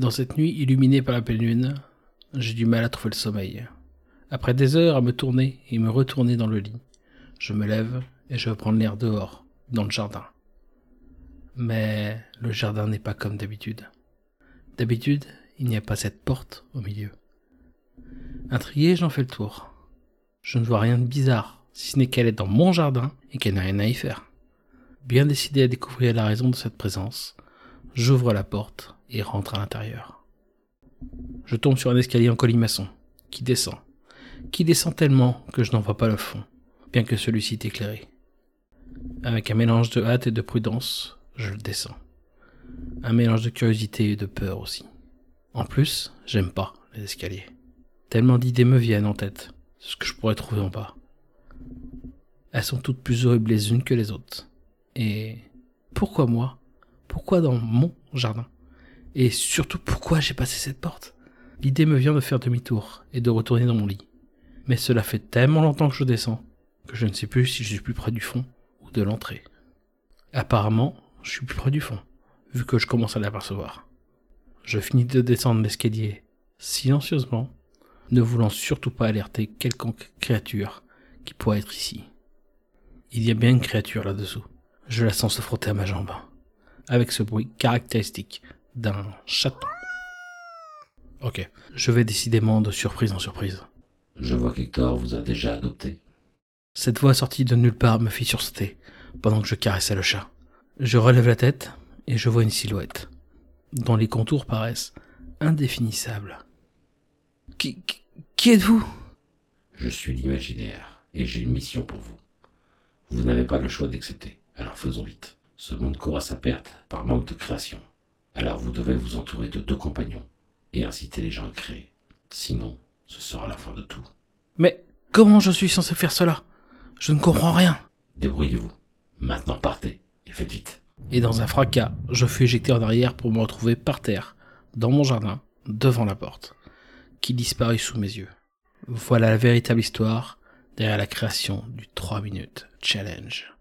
Dans cette nuit illuminée par la pleine lune, j'ai du mal à trouver le sommeil. Après des heures à me tourner et me retourner dans le lit, je me lève et je veux prendre l'air dehors, dans le jardin. Mais le jardin n'est pas comme d'habitude. D'habitude, il n'y a pas cette porte au milieu. Intrigué, j'en fais le tour. Je ne vois rien de bizarre, si ce n'est qu'elle est dans mon jardin et qu'elle n'a rien à y faire. Bien décidé à découvrir la raison de cette présence, j'ouvre la porte et rentre à l'intérieur. Je tombe sur un escalier en colimaçon, qui descend, qui descend tellement que je n'en vois pas le fond, bien que celui-ci est éclairé. Avec un mélange de hâte et de prudence, je le descends. Un mélange de curiosité et de peur aussi. En plus, j'aime pas les escaliers. Tellement d'idées me viennent en tête, ce que je pourrais trouver en bas. Elles sont toutes plus horribles les unes que les autres. Et pourquoi moi Pourquoi dans mon jardin Et surtout pourquoi j'ai passé cette porte L'idée me vient de faire demi-tour et de retourner dans mon lit. Mais cela fait tellement longtemps que je descends que je ne sais plus si je suis plus près du fond ou de l'entrée. Apparemment, je suis plus près du fond, vu que je commence à l'apercevoir. Je finis de descendre l'escalier silencieusement, ne voulant surtout pas alerter quelconque créature qui pourrait être ici. Il y a bien une créature là-dessous. Je la sens se frotter à ma jambe, avec ce bruit caractéristique d'un chaton. Ok, je vais décidément de surprise en surprise. Je vois qu'Hector vous a déjà adopté. Cette voix sortie de nulle part me fit sursauter pendant que je caressais le chat. Je relève la tête et je vois une silhouette, dont les contours paraissent indéfinissables. Qui, qui, qui êtes-vous? Je suis l'imaginaire et j'ai une mission pour vous. Vous n'avez pas le choix d'accepter, alors faisons vite. Ce monde court à sa perte par manque de création. Alors vous devez vous entourer de deux compagnons et inciter les gens à créer. Sinon, ce sera la fin de tout. Mais comment je suis censé faire cela? Je ne comprends rien. Débrouillez-vous. Maintenant partez et faites vite. Et dans un fracas, je fus éjecté en arrière pour me retrouver par terre, dans mon jardin, devant la porte, qui disparut sous mes yeux. Voilà la véritable histoire derrière la création du 3 minutes challenge.